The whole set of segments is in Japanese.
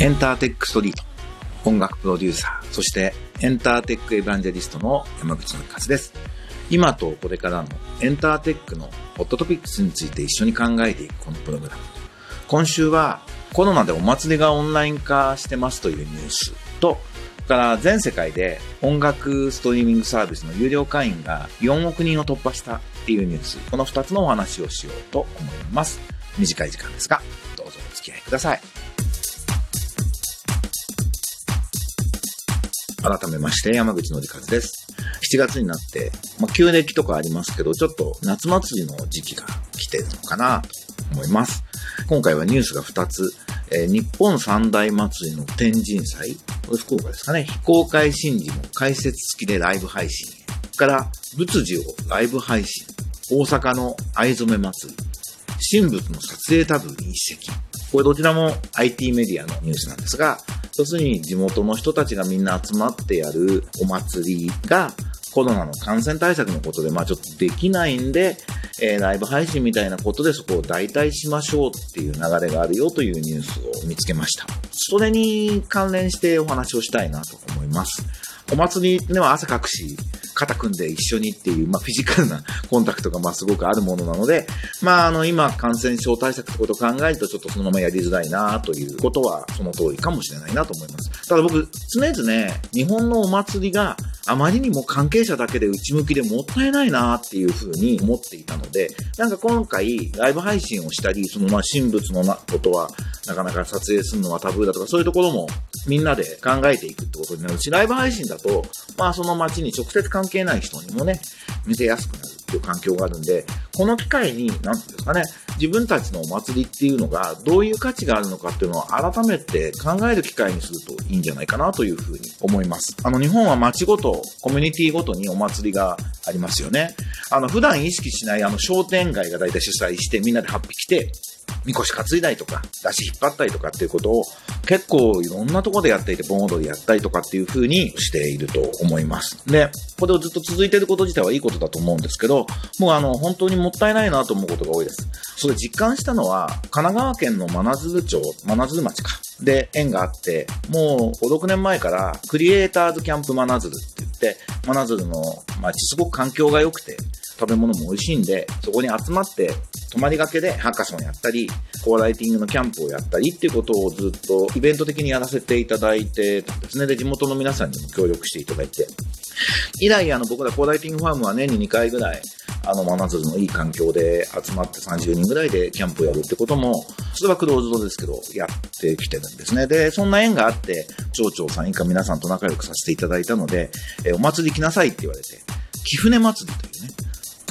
エンターテックストリート。音楽プロデューサー。そしてエンターテックエヴァンジェリストの山口の勝です。今とこれからのエンターテックのホットトピックスについて一緒に考えていくこのプログラム。今週はコロナでお祭りがオンライン化してますというニュースとから全世界で音楽ストリーミングサービスの有料会員が4億人を突破したっていうニュース、この2つのお話をしようと思います。短い時間ですが、どうぞお付き合いください。改めまして山口のりかずです。7月になって、まあ、旧暦とかありますけど、ちょっと夏祭りの時期が来てるのかなと思います。今回はニュースが2つ。えー、日本三大祭りの天神祭、福岡ですかね、非公開神事の解説付きでライブ配信。から仏事をライブ配信。大阪の藍染祭り。神仏の撮影タブーに一席。これどちらも IT メディアのニュースなんですが、要するに地元の人たちがみんな集まってやるお祭りがコロナの感染対策のことで、まあちょっとできないんで、えー、ライブ配信みたいなことでそこを代替しましょうっていう流れがあるよというニュースを見つけました。それに関連してお話をしたいなと思います。お祭りでは汗かくし、肩組んで一緒にっていう、まあ、フィジカルな コンタクトが、まあ、すごくあるものなので、まあ、あの、今、感染症対策ってことを考えると、ちょっとそのままやりづらいなということは、その通りかもしれないなと思います。ただ僕、常々、日本のお祭りがあまりにも関係者だけで内向きでもったいないなっていうふうに思っていたので、なんか今回ライブ配信をしたり、そのまあ神仏のなことはなかなか撮影するのはタブーだとかそういうところもみんなで考えていくってことになるし、ライブ配信だと、まあその街に直接関係ない人にもね、見せやすくなるっていう環境があるんで、この機会に、なんていうんですかね、自分たちのお祭りっていうのがどういう価値があるのかっていうのを改めて考える機会にするといいんじゃないかなというふうに思います。あの日本は街ごと、コミュニティごとにお祭りがありますよね。あの普段意識しないあの商店街が大体主催してみんなで8匹来て、みこし担いだりとか、出し引っ張ったりとかっていうことを結構いろんなとこでやっていて、盆踊りやったりとかっていう風にしていると思います。で、これをずっと続いてること自体はいいことだと思うんですけど、もうあの、本当にもったいないなと思うことが多いです。それ実感したのは、神奈川県の真鶴町、真鶴町か。で、縁があって、もう5、6年前から、クリエイターズキャンプ真鶴って言って、真鶴の町すごく環境が良くて、食べ物も美味しいんで、そこに集まって泊まりがけでハッカソンやったり、コーライティングのキャンプをやったりっていうことをずっとイベント的にやらせていただいてたんですね。で、地元の皆さんにも協力していただいて。以来、あの、僕らコーライティングファームは年に2回ぐらい、あの、真鶴のいい環境で集まって30人ぐらいでキャンプをやるってことも、それはクローズドですけど、やってきてるんですね。で、そんな縁があって、町長さん以下皆さんと仲良くさせていただいたので、えお祭り来なさいって言われて、貴船祭りというね、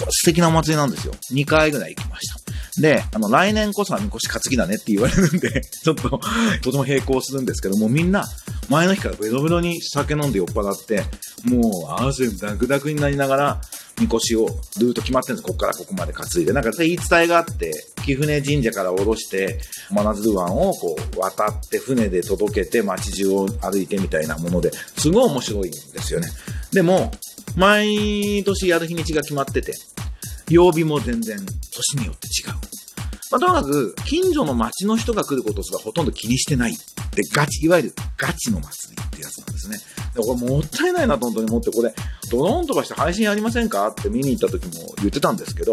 素敵なお祭りなんですよ。2回ぐらい行きました。で、あの、来年こそはみこし担ぎだねって言われるんで、ちょっと、とても並行するんですけども、みんな、前の日からベロベロに酒飲んで酔っ払って、もう汗ダクダクになりながら、みこしを、ルート決まってるんです。ここからここまで担いで。なんか言い伝えがあって、貴船神社から下ろして、真鶴湾をこう、渡って船で届けて街中を歩いてみたいなもので、すごい面白いんですよね。でも、毎年やる日にちが決まってて、曜日も全然年によって違う。まあ、とにかく、近所の町の人が来ることすらほとんど気にしてない。で、ガチ、いわゆるガチの祭りってやつなんですね。で、これもったいないなと本当に思って、これ、ドローン飛ばして配信やりませんか？って見に行った時も言ってたんですけど、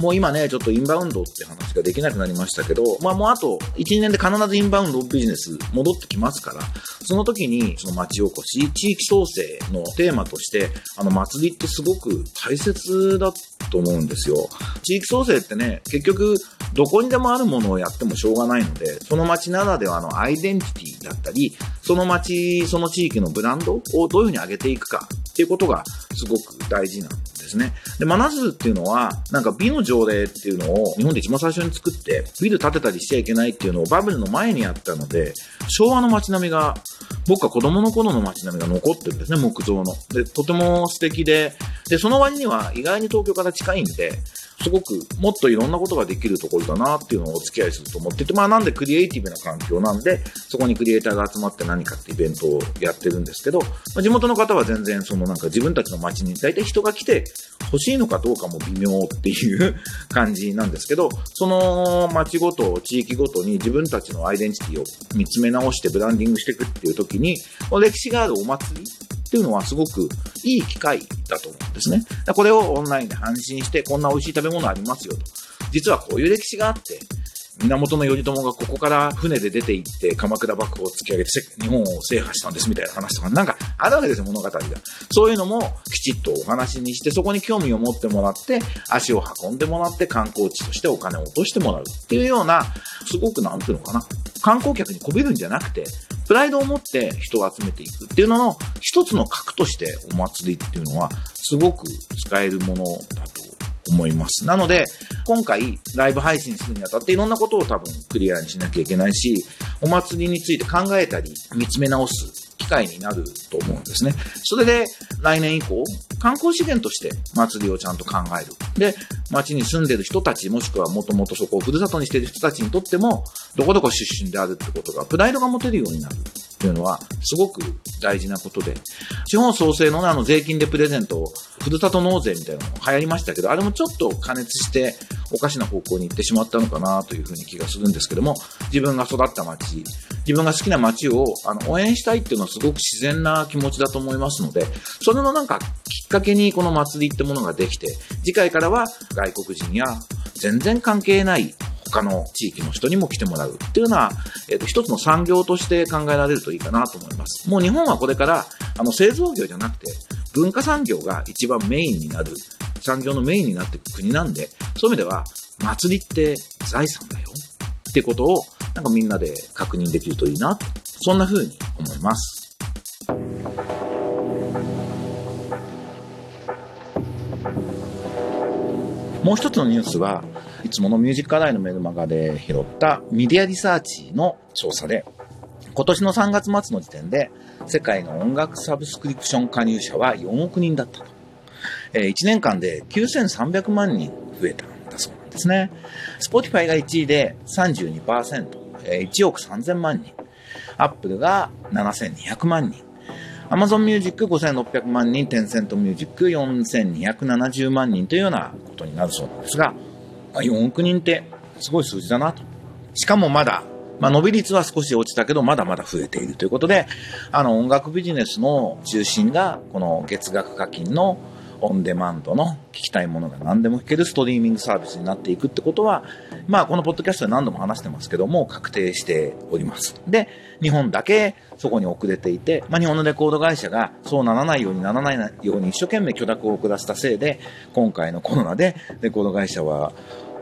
もう今ね、ちょっとインバウンドって話ができなくなりましたけど、まあもうあと1、年で必ずインバウンドビジネス戻ってきますから、その時にその町おこし、地域創生のテーマとして、あの祭りってすごく大切だと思うんですよ。地域創生ってね、結局どこにでもあるものをやってもしょうがないので、その町ならではのアイデンティティだったり、その町、その地域のブランドをどういうふうに上げていくかっていうことがすごく大事なんでですね。で、真鶴っていうのは、なんか美の条例っていうのを日本で一番最初に作って、ビル建てたりしちゃいけないっていうのをバブルの前にやったので、昭和の街並みが、僕は子供の頃の街並みが残ってるんですね、木造の。で、とても素敵で、で、その割には意外に東京から近いんで、すごくもっといろんなことができるところだなっていうのをお付き合いすると思ってて、まあなんでクリエイティブな環境なんで、そこにクリエイターが集まって何かってイベントをやってるんですけど、まあ、地元の方は全然そのなんか自分たちの街に大体人が来て欲しいのかどうかも微妙っていう 感じなんですけど、その街ごと、地域ごとに自分たちのアイデンティティを見つめ直してブランディングしていくっていう時に、歴史があるお祭りっていうのはすごくいい機会だと思うんですね。これをオンラインで配信して、こんな美味しい食べ物ありますよと。実はこういう歴史があって、源頼朝がここから船で出て行って鎌倉幕府を突き上げて日本を制覇したんですみたいな話とかなんかあるわけですよ物語が。そういうのもきちっとお話にしてそこに興味を持ってもらって足を運んでもらって観光地としてお金を落としてもらうっていうようなすごくなんていうのかな観光客にこびるんじゃなくてプライドを持って人を集めていくっていうのの一つの核としてお祭りっていうのはすごく使えるものだと思います。なので、今回ライブ配信するにあたっていろんなことを多分クリアにしなきゃいけないし、お祭りについて考えたり見つめ直す機会になると思うんですね。それで来年以降、観光資源として祭りをちゃんと考える。で、町に住んでる人たち、もしくはもともとそこをふるさとにしている人たちにとっても、どこどこ出身であるってことが、プライドが持てるようになるっていうのは、すごく大事なことで、地方創生の、あの税金でプレゼントを、ふるさと納税みたいなのも流行りましたけど、あれもちょっと加熱して、おかしな方向に行ってしまったのかなというふうに気がするんですけども、自分が育った街、自分が好きな街をあの応援したいっていうのはすごく自然な気持ちだと思いますので、それのなんかきっかけにこの祭りってものができて、次回からは外国人や全然関係ない他の地域の人にも来てもらうっていうのは、えっ、ー、と、一つの産業として考えられるといいかなと思います。もう日本はこれから、あの、製造業じゃなくて、文化産業が一番メインになる、産業のメインになっていく国なんで、そういう意味では、祭りって財産だよってことを、なんかみんなで確認できるといいな、そんな風に思います。もう一つのニュースは、いつものミュージック課題のメルマガで拾ったメディアリサーチの調査で、今年の3月末の時点で、世界の音楽サブスクリプション加入者は4億人だったと。え、1年間で9300万人増えたんだそうなんですね。Spotify が1位で32%、え1億3000万人。Apple が7200万人。Amazon Music 5600万人、Tencent Music 4270万人というようなことになるそうなんですが、あ、4億人ってすごい数字だなと。しかもまだ、まあ、伸び率は少し落ちたけど、まだまだ増えているということで、あの、音楽ビジネスの中心が、この月額課金のオンデマンドの聞きたいものが何でも聞けるストリーミングサービスになっていくってことは、まあこのポッドキャストで何度も話してますけども、確定しております。で、日本だけそこに遅れていて、まあ日本のレコード会社がそうならないようにならないように一生懸命許諾を下したせいで、今回のコロナでレコード会社は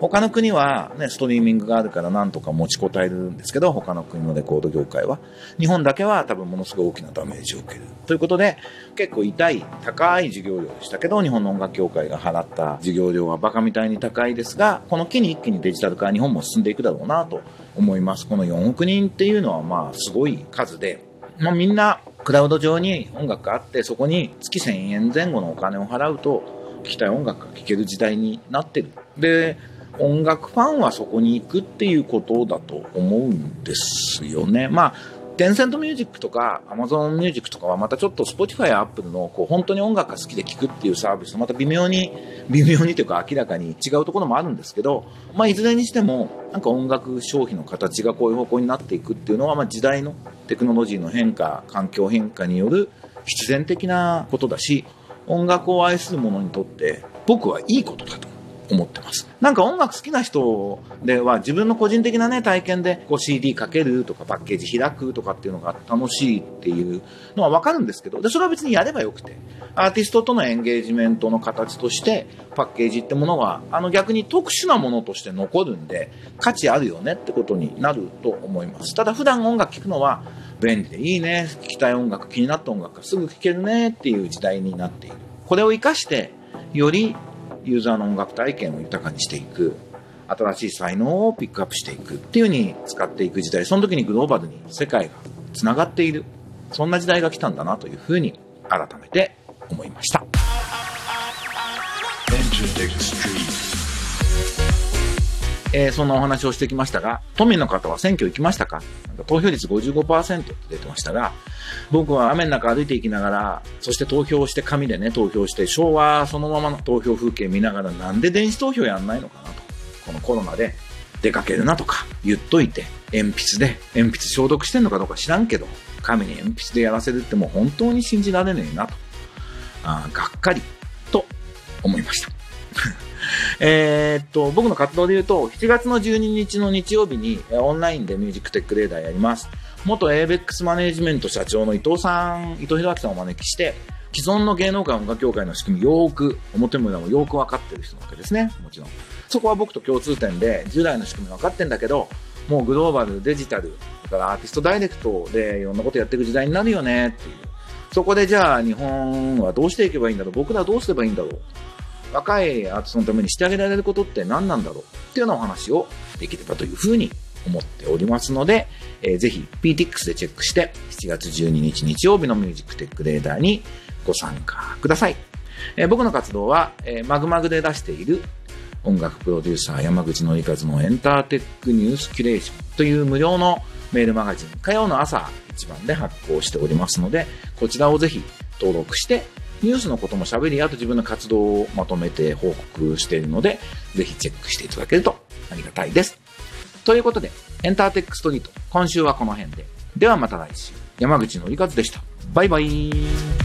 他の国は、ね、ストリーミングがあるからなんとか持ちこたえるんですけど、他の国のレコード業界は。日本だけは多分ものすごい大きなダメージを受ける。ということで、結構痛い、高い授業料でしたけど、日本の音楽協会が払った授業料はバカみたいに高いですが、この機に一気にデジタル化、日本も進んでいくだろうなと思います。この4億人っていうのはまあすごい数で、まあみんなクラウド上に音楽があって、そこに月1000円前後のお金を払うと、聴きたい音楽が聴ける時代になってる。で、音楽ファンはそこに行くっていうことだと思うんですよね。まあ、テンセントミュージックとか、アマゾンミュージックとかはまたちょっと Spotify や Apple のこう本当に音楽が好きで聴くっていうサービスとまた微妙に、微妙にというか明らかに違うところもあるんですけど、まあいずれにしてもなんか音楽消費の形がこういう方向になっていくっていうのはまあ時代のテクノロジーの変化、環境変化による必然的なことだし、音楽を愛する者にとって僕はいいことだと思ってます。なんか音楽好きな人では自分の個人的なね、体験でこう CD かけるとかパッケージ開くとかっていうのが楽しいっていうのはわかるんですけど、で、それは別にやればよくて、アーティストとのエンゲージメントの形としてパッケージってものは、あの逆に特殊なものとして残るんで、価値あるよねってことになると思います。ただ普段音楽聴くのは便利でいいね、聴きたい音楽、気になった音楽がすぐ聴けるねっていう時代になっている。これを活かして、よりユーザーの音楽体験を豊かにしていく、新しい才能をピックアップしていくっていうふうに使っていく時代、その時にグローバルに世界がつながっている、そんな時代が来たんだなというふうに改めて思いました。えー、そんなお話をしてきましたが、都民の方は選挙行きましたか？なんか投票率55%って出てましたが、僕は雨の中歩いていきながら、そして投票して紙でね、投票して、昭和そのままの投票風景見ながら、なんで電子投票やんないのかなと。このコロナで出かけるなとか言っといて、鉛筆で、鉛筆消毒してんのかどうか知らんけど、紙に鉛筆でやらせるってもう本当に信じられねえなと。あがっかりと思いました。えっと、僕の活動で言うと、7月の12日の日曜日にオンラインでミュージックテックレーダーやります。元 ABEX マネジメント社長の伊藤さん、伊藤博明さんをお招きして、既存の芸能界音楽協会の仕組みよーく、表も裏もよーく分かってる人なわけですね。もちろん。そこは僕と共通点で、従来の仕組み分かってんだけど、もうグローバル、デジタル、だからアーティストダイレクトでいろんなことやっていく時代になるよねっていう。そこでじゃあ日本はどうしていけばいいんだろう僕らはどうすればいいんだろう若いアーティストのためにしてあげられることって何なんだろうっていうようなお話をできればというふうに思っておりますので、えー、ぜひ PTX でチェックして7月12日日曜日のミュージックテックレーダーにご参加ください。えー、僕の活動は、えー、マグマグで出している音楽プロデューサー山口のりかずのエンターテックニュースキュレーションという無料のメールマガジン火曜の朝一番で発行しておりますので、こちらをぜひ登録してニュースのことも喋り、あと自分の活動をまとめて報告しているので、ぜひチェックしていただけるとありがたいです。ということで、エンターテックストリート、今週はこの辺で。ではまた来週。山口のりかずでした。バイバイ。